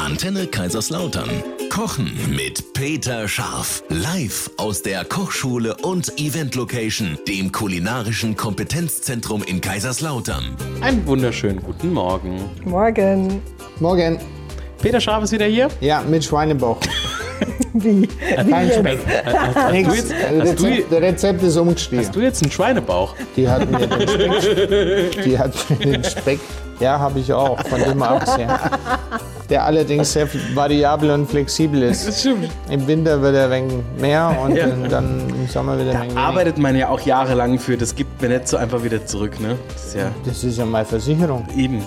Antenne Kaiserslautern. Kochen mit Peter Scharf. Live aus der Kochschule und Event Location, dem kulinarischen Kompetenzzentrum in Kaiserslautern. Einen wunderschönen guten Morgen. Morgen. Morgen. Peter Scharf ist wieder hier. Ja, mit Schweinebauch. Wie? Kein Speck. Nix. jetzt, hast du, Rezept, der Rezept ist umgestiegen. hast du jetzt einen Schweinebauch? Die hat mir den Speck. Die hat mir den Speck. Ja, habe ich auch, von dem mal abgesehen. Der allerdings sehr variabel und flexibel ist. stimmt. Im Winter wird er wenig mehr und Ja. dann im Sommer wieder ein wenig weniger. Arbeitet man ja auch jahrelang für, das gibt mir nicht so einfach wieder zurück, ne? Das ist ja Das ist ja meine Versicherung. eben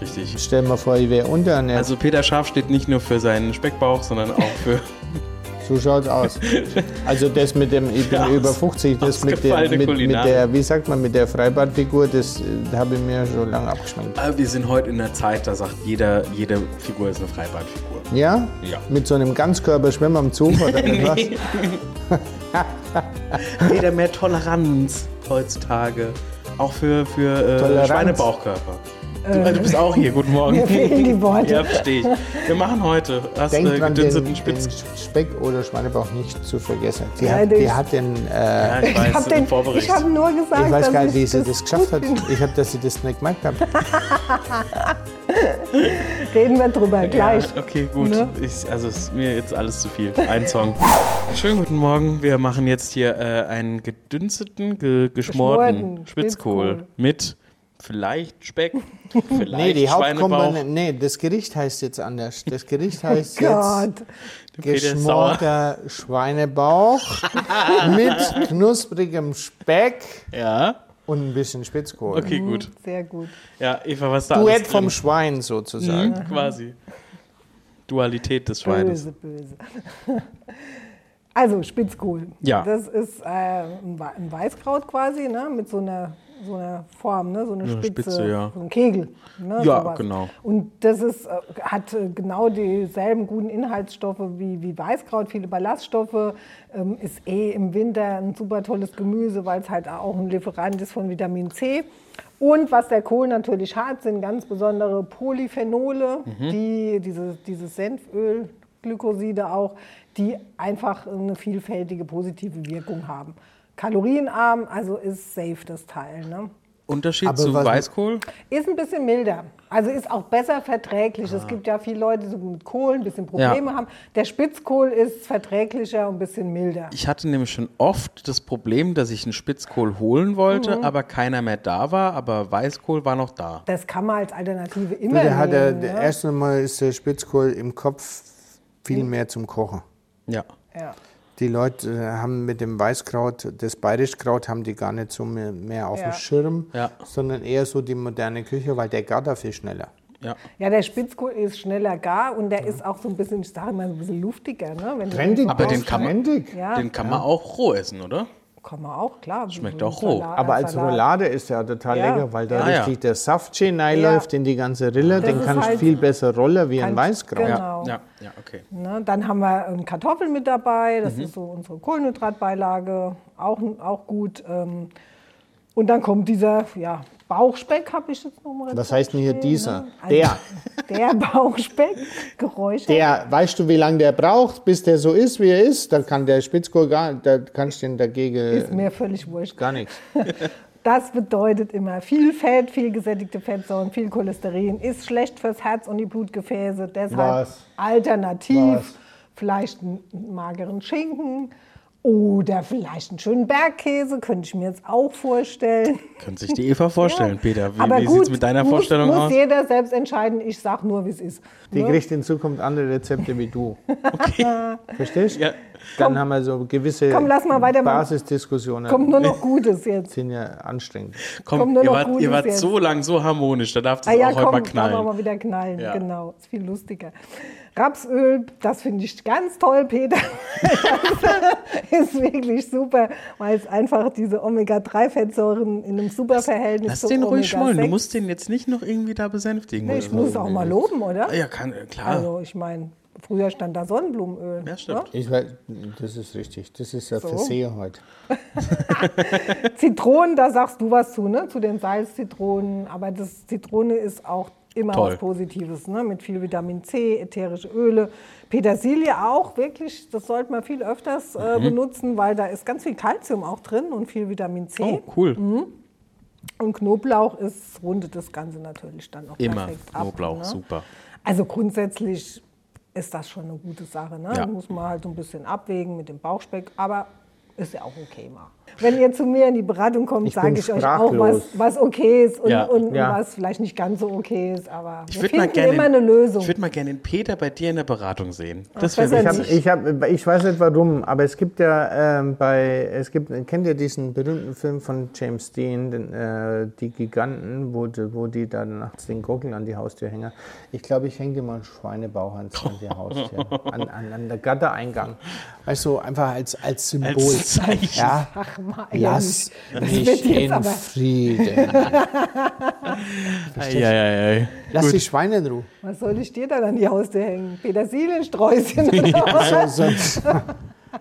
richtig. Stell dir mal vor, ich wäre unterernährt. Also Peter Scharf steht nicht nur für seinen Speckbauch, sondern auch für So schaut's aus. Also das mit dem, ich bin Ja, über aus- 50, das mit der, mit, mit der, wie sagt man, mit der Freibadfigur, das äh, habe ich mir schon lange abgeschminkt. Aber wir sind heute in der Zeit, da sagt jeder, jede Figur ist eine Freibadfigur. Ja? Ja. Mit so einem Ganzkörperschwimmer am Zug oder etwas? Jeder mehr Toleranz heutzutage. Auch für, für äh. Schweinebauchkörper. Du, du bist auch hier, guten Morgen. Mir fehlen die Worte. Ja, verstehe ich. Wir machen heute hast Denk äh, dran, den, gedünsteten den Spitz. Speck oder Schweinebauch nicht zu vergessen. Die, Ja, hat, die hat den, äh, Ja, ich Ich habe den den, Vorbericht. ich hab nur gesagt, ich weiß dass gar nicht, wie sie das das geschafft hat. Ich habe, dass sie das nicht gemerkt hat. Reden wir drüber gleich. Ja, okay, gut. Ne? Ich, also ist mir jetzt alles zu viel. Ein Song. Schönen guten Morgen. Wir machen jetzt hier äh, einen gedünsteten, ge geschmorten Geschmorten Spitzkohl, Spitzkohl. mit vielleicht Speck, vielleicht Nee, die Schweinebauch. Hauptkomponente, nee, das Gericht heißt jetzt anders. Das Gericht heißt Oh jetzt geschmorter Schweinebauch mit knusprigem Speck Ja, und ein bisschen Spitzkohl. okay, gut. Sehr gut. Ja, Eva, was da Duett alles vom? Schwein sozusagen. Mhm, quasi. Dualität des Schweines. Böse, böse. Also Spitzkohl. Ja. Das ist äh, ein Weißkraut quasi, ne? mit so einer, so einer Form, ne? so eine eine Spitze, Spitze, ja. so ein Kegel. Ne? Ja, sowas. genau. Und das ist, äh, hat äh, genau dieselben guten Inhaltsstoffe wie, wie Weißkraut, viele Ballaststoffe, ähm, ist eh im Winter ein super tolles Gemüse, weil es halt auch ein Lieferant ist von Vitamin C. Und was der Kohl natürlich hat, sind ganz besondere Polyphenole, Mhm. die diese, dieses Senföl, Glykoside auch, die einfach eine vielfältige positive Wirkung haben. Kalorienarm, also ist safe das Teil. Ne? Unterschied Aber zu Weißkohl? Ist ein bisschen milder. Also ist auch besser verträglich. Es gibt ja viele Leute, die mit Kohl ein bisschen Probleme haben. Der Spitzkohl ist verträglicher und ein bisschen milder. Ich hatte nämlich schon oft das Problem, dass ich einen Spitzkohl holen wollte, Mhm. aber keiner mehr da war, aber Weißkohl war noch da. Das kann man als Alternative immer der hat der, nehmen. der ne? erste Mal ist der Spitzkohl im Kopf viel mehr zum Kochen. Ja. ja. Die Leute äh, haben mit dem Weißkraut, das Bayerischkraut, haben die gar nicht so mehr, auf Ja. dem Schirm, Ja. sondern eher so die moderne Küche, weil der gart da viel schneller. Ja. ja, der Spitzkohl ist schneller gar und der ist auch so ein bisschen, ich sage so ein bisschen luftiger. Ne? Wenn du Trendig, Aber den kann man- trendig. Ja, Den kann man auch roh essen, oder? Kann man auch, klar. Schmeckt auch roh. Salat- Aber als Salat. Roulade ist der total Ja. lecker, weil da Ah, ja. richtig der Saft schön reinläuft in die ganze Rille. Den ist kannst du halt- viel besser rollen wie ein Weißkraut. Genau. Ja, ja, okay. Ne, dann haben wir ähm, Kartoffeln mit dabei, Mhm. das ist so unsere Kohlenhydratbeilage, auch, auch gut. Ähm, und dann kommt dieser ja, Bauchspeck, habe ich jetzt noch mal Was heißt denn hier dieser? Also, Der. Der Bauchspeck, Geräusche. Der, weißt du, wie lange der braucht, bis der so ist, wie er ist? Da kann der Spitzkohl gar, da kannst du den dagegen ist mir völlig wurscht. gar nichts. Das bedeutet immer viel Fett, viel gesättigte Fettsäuren, viel Cholesterin, ist schlecht fürs Herz und die Blutgefäße. Deshalb Was? alternativ Was? vielleicht einen mageren Schinken oder vielleicht einen schönen Bergkäse, könnte ich mir jetzt auch vorstellen. Könnte sich die Eva vorstellen, Peter. Wie, Aber wie sieht es mit deiner muss, Vorstellung muss aus? jeder selbst entscheiden. Ich sage nur, wie es ist. Die Ne? kriegt in Zukunft andere Rezepte wie du. Verstehst? Ja. Dann haben wir so gewisse Komm, lass mal weitermachen. Basisdiskussionen. Kommt nur noch Gutes jetzt. sind ja anstrengend. Komm, Kommt nur ihr noch wart, ihr Gutes wart jetzt. so lang so harmonisch, da darf das Ah ja, auch heute komm, mal kann man knallen. mal wieder knallen. Ja. Genau, ist viel lustiger. Rapsöl, das finde ich ganz toll, Peter. Das ist wirklich super, weil es einfach diese Omega-3-Fettsäuren in einem super Verhältnis Lass zu den ruhig schmollen. Du Omega-6. musst den jetzt nicht noch irgendwie da besänftigen. Nee, ich muss auch mal loben, oder? Ah, Ja, kann, klar. Also ich meine, früher stand da Sonnenblumenöl. Ja, stimmt. ne? Ich weiß, das ist richtig. Das ist ja So. Verseher heute. Zitronen, da sagst du was zu, ne? Zu den Salzzitronen. Aber das Zitrone ist auch immer Toll. was Positives, ne? mit viel Vitamin C, ätherische Öle. Petersilie auch, wirklich, das sollte man viel öfters Mhm. äh, benutzen, weil da ist ganz viel Kalzium auch drin und viel Vitamin C. Oh, cool. Mhm. Und Knoblauch ist, rundet das Ganze natürlich dann auch Immer perfekt ab. Knoblauch, ne? super. Also grundsätzlich ist das schon eine gute Sache. Ne? Ja. Muss man halt so ein bisschen abwägen mit dem Bauchspeck, aber ist ja auch okay mal. Wenn ihr zu mir in die Beratung kommt, Ich sage ich euch auch, was, was okay ist und, Ja. und Ja. was vielleicht nicht ganz so okay ist. Aber Ich wir würde mal finden gerne, immer eine Lösung. ich würde mal gerne den Peter bei dir in der Beratung sehen. Das wäre Ich, hab, nicht. ich, hab, ich weiß nicht warum, aber es gibt ja ähm, bei, es gibt, kennt ihr diesen berühmten Film von James Dean, den, äh, Die Giganten, wo, die- wo die da nachts den Gockel an die Haustür hängen? Ich glaube, ich hänge dir mal einen Schweinebauch ans, an die Haustür, an, an, an der Gattereingang. Weißt du, einfach als, als Symbol. Als Zeichen. Ja, Ach, mal, lass das mich in aber- Frieden. Eieiei. Lass die Schweine in Ruhe. Was soll ich dir dann an die Haustür hängen? Petersiliensträußchen oder was? So, so,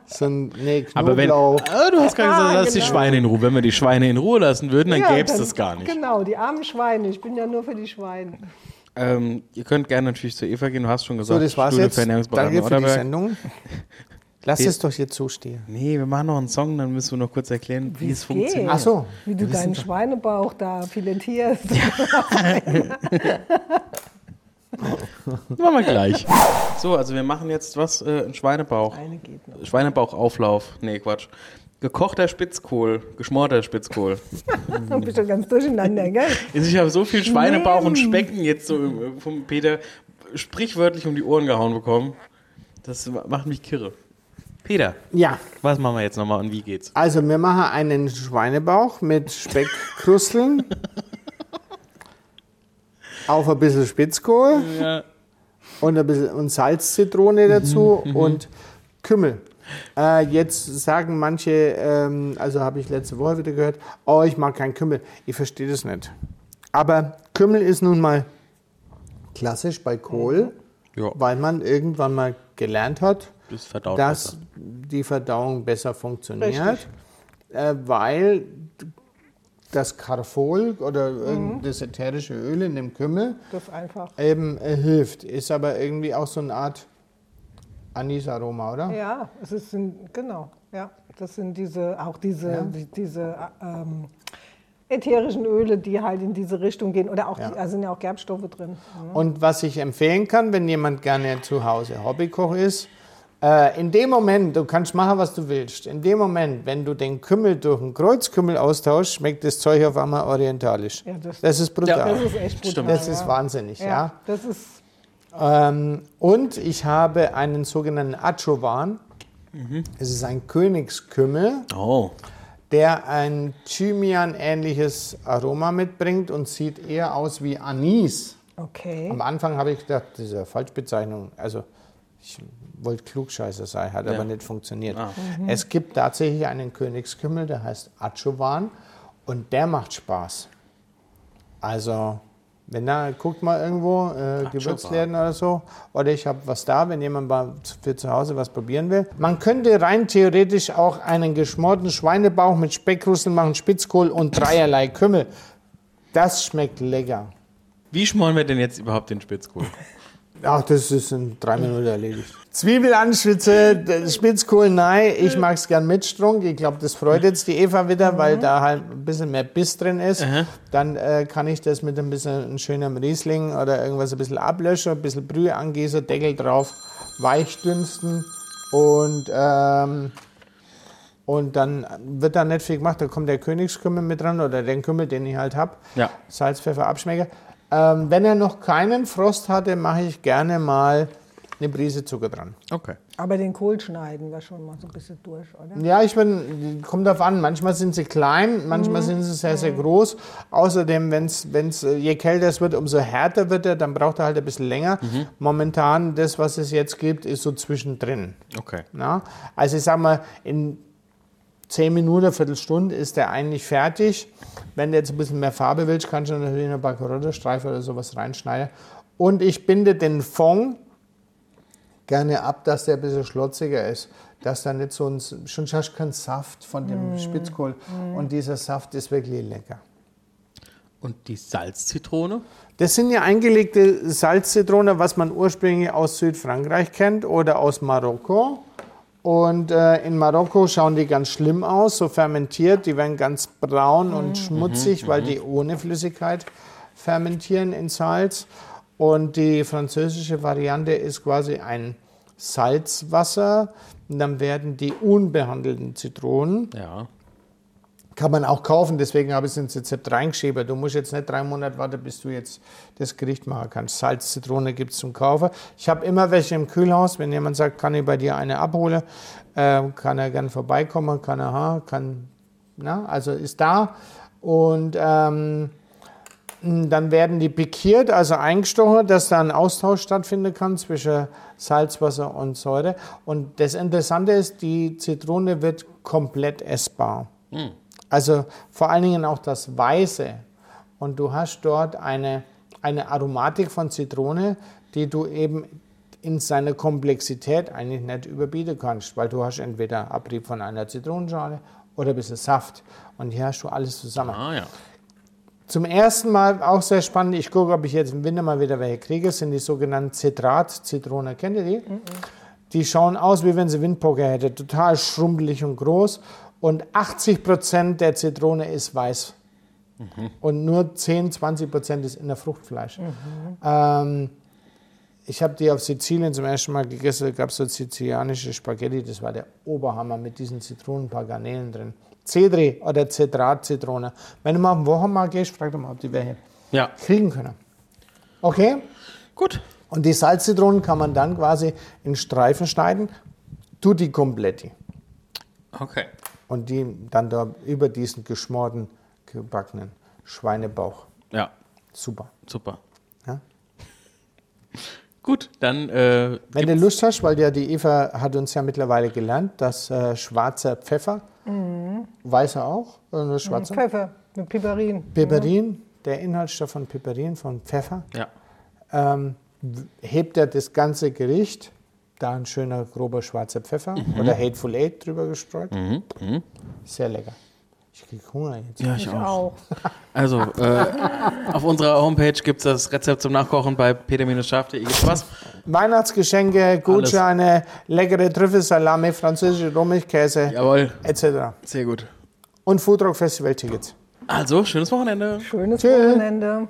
so ein nee, Aber wenn. Ah, du hast gerade gesagt, Ah, lass die genau. Schweine in Ruhe. Wenn wir die Schweine in Ruhe lassen würden, dann Ja, gäbe es das gar nicht. Genau, die armen Schweine. Ich bin ja nur für die Schweine. Ähm, ihr könnt gerne natürlich zu Eva gehen. Du hast schon So, gesagt, das war's Studio jetzt. Danke für die. Sendung. Lass Wir- es doch jetzt so stehen. Nee, wir machen noch einen Song, dann müssen wir noch kurz erklären, wie, es es funktioniert. geht. Ach so. Wie du deinen Schweinebauch da filetierst. Machen wir gleich. So, also wir machen jetzt was? Äh, ein Schweinebauch. Eine geht noch. Schweinebauchauflauf. Nee, Quatsch. Gekochter Spitzkohl, geschmorter Spitzkohl. Du bist schon ganz durcheinander, gell? Ich habe so viel Schweinebauch und Specken jetzt so im- vom Peter sprichwörtlich um die Ohren gehauen bekommen. Das macht mich kirre. Peter, Ja, was machen wir jetzt nochmal und wie geht's? also wir machen einen Schweinebauch mit Speckkrusteln. auf ein bisschen Spitzkohl Ja. und ein bisschen und Salzzitrone dazu und Kümmel. Äh, jetzt sagen manche, ähm, also habe ich letzte Woche wieder gehört, oh, ich mag keinen Kümmel. Ich verstehe das nicht. Aber Kümmel ist nun mal klassisch bei Kohl, Ja. weil man irgendwann mal gelernt hat, Das verdaut dass besser. die Verdauung besser funktioniert, äh, weil das Carfol oder irgend das ätherische Öl in dem Kümmel Das einfach. eben äh, hilft. Ist aber irgendwie auch so eine Art Anisaroma, oder? Ja, es ist, sind, genau, ja. Das sind diese, auch diese, die, diese ähm, ätherischen Öle, die halt in diese Richtung gehen. Oder auch, Ja. da sind ja auch Gerbstoffe drin. Und was ich empfehlen kann, wenn jemand gerne zu Hause Hobbykoch ist, äh, in dem Moment, du kannst machen, was du willst, in dem Moment, wenn du den Kümmel durch einen Kreuzkümmel austauschst, schmeckt das Zeug auf einmal orientalisch. Ja, das- das ist brutal. Das ist echt brutal. Stimmt. Das ja. ist wahnsinnig, ja. Ja, das ist, Ähm, und ich habe einen sogenannten Achowan. Es ist ein Königskümmel, Oh, der ein Thymian-ähnliches Aroma mitbringt und sieht eher aus wie Anis. okay. Am Anfang habe ich gedacht, das ist eine Falschbezeichnung. Also ich wollte Klugscheißer sein, hat Ja. aber nicht funktioniert. Ah. Es gibt tatsächlich einen Königskümmel, der heißt Achowan und der macht Spaß. Also, wenn da, guckt mal irgendwo, äh, Gewürzläden oder so, oder ich habe was da, wenn jemand mal für zu Hause was probieren will. Man könnte rein theoretisch auch einen geschmorten Schweinebauch mit Speckrüsseln machen, Spitzkohl und dreierlei Kümmel. Das schmeckt lecker. wie schmoren wir denn jetzt überhaupt den Spitzkohl? Ach, das ist in drei Minuten erledigt. Zwiebel anschwitze, d- Spitzkohl nein. Ich mag es gern mit Strunk. Ich glaube, das freut jetzt die Eva wieder, weil da halt ein bisschen mehr Biss drin ist. Aha. Dann äh, kann ich das mit ein bisschen schönem Riesling oder irgendwas ein bisschen ablöschen, ein bisschen Brühe angießen, Deckel drauf, weich dünsten und ähm, und dann wird da nicht viel gemacht. Da kommt der Königskümmel mit dran oder den Kümmel, den ich halt habe. Ja. Salz, Pfeffer, Abschmecker. Ähm, wenn er noch keinen Frost hatte, mache ich gerne mal eine Prise Zucker dran. Okay. Aber den Kohl schneiden wir schon mal so ein bisschen durch, oder? Ja, ich bin, kommt darauf an. Manchmal sind sie klein, manchmal sind sie sehr, sehr groß. Außerdem, wenn's, wenn's, je kälter es wird, umso härter wird er, dann braucht er halt ein bisschen länger. Momentan, das, was es jetzt gibt, ist so zwischendrin. Okay. Na? Also ich sag mal, in 10 Minuten, eine Viertelstunde ist der eigentlich fertig. Wenn du jetzt ein bisschen mehr Farbe willst, kannst du natürlich noch ein paar Karottestreifen oder sowas reinschneiden. Und ich binde den Fond gerne ab, dass der ein bisschen schlotziger ist. Dass da nicht so ein, schon hast du keinen Saft von dem Spitzkohl. Und dieser Saft ist wirklich lecker. Und die Salzzitrone? Das sind ja eingelegte Salzzitrone, was man ursprünglich aus Südfrankreich kennt oder aus Marokko. Und äh, in Marokko schauen die ganz schlimm aus, so fermentiert. Die werden ganz braun und schmutzig, weil die ohne Flüssigkeit fermentieren in Salz. Und die französische Variante ist quasi ein Salzwasser. Und dann werden die unbehandelten Zitronen, Ja. Kann man auch kaufen, deswegen habe ich es ins Rezept reingeschrieben. Du musst jetzt nicht drei Monate warten, bis du jetzt das Gericht machen kannst. Salz, Zitrone gibt es zum Kaufen. Ich habe immer welche im Kühlhaus. Wenn jemand sagt, kann ich bei dir eine abholen, äh, kann er gern vorbeikommen, kann er, ha, kann, na, also ist da. Und ähm, dann werden die pikiert, also eingestochen, dass da ein Austausch stattfinden kann zwischen Salzwasser und Säure. Und das Interessante ist, die Zitrone wird komplett essbar. Also vor allen Dingen auch das Weiße. Und du hast dort eine, eine Aromatik von Zitrone, die du eben in seiner Komplexität eigentlich nicht überbieten kannst, weil du hast entweder Abrieb von einer Zitronenschale oder ein bisschen Saft. Und hier hast du alles zusammen. Ah ja. Zum ersten Mal auch sehr spannend. Ich gucke, ob ich jetzt im Winter mal wieder welche kriege. Das sind die sogenannten Zitrat-Zitrone. Kennt ihr die? Die schauen aus, wie wenn sie Windpoker hätte. Total schrumpelig und groß. Und 80 Prozent der Zitrone ist weiß. Und nur 10, 20 Prozent ist in der Fruchtfleisch. Ähm, ich habe die auf Sizilien zum ersten Mal gegessen. Da gab es so sizilianische Spaghetti. Das war der Oberhammer mit diesen Zitronen, ein paar Garnelen drin. Cedri oder Cedrat-Zitrone. Wenn du mal auf den Wochenmarkt gehst, frag doch mal, ob die welche Ja. kriegen können. Okay? Gut. Und die Salzzitronen kann man dann quasi in Streifen schneiden. Tutti completi. Okay. Und die dann da über diesen geschmorten, gebackenen Schweinebauch. Ja. Super. Super. Ja? Gut, dann äh, Wenn du Lust hast, weil ja die Eva hat uns ja mittlerweile gelernt, dass äh, schwarzer Pfeffer, weißer auch, oder nur schwarzer? Pfeffer mit Piperin. Piperin, der Inhaltsstoff von Piperin, von Pfeffer, ja. ähm, hebt er das ganze Gericht, da ein schöner grober schwarzer Pfeffer oder Hateful Eight drüber gestreut. Sehr lecker. Ich krieg Hunger jetzt. Ja, ich Ich auch. auch. Also, äh, auf unserer Homepage gibt es das Rezept zum Nachkochen bei peter-scharf.de. Gibt's was? Weihnachtsgeschenke, Gutscheine, leckere Trüffelsalami, französische Rohmilchkäse Jawohl, etc. sehr gut. Und Foodrock Festival Tickets. Also, schönes Wochenende. Schönes Tschö. Wochenende.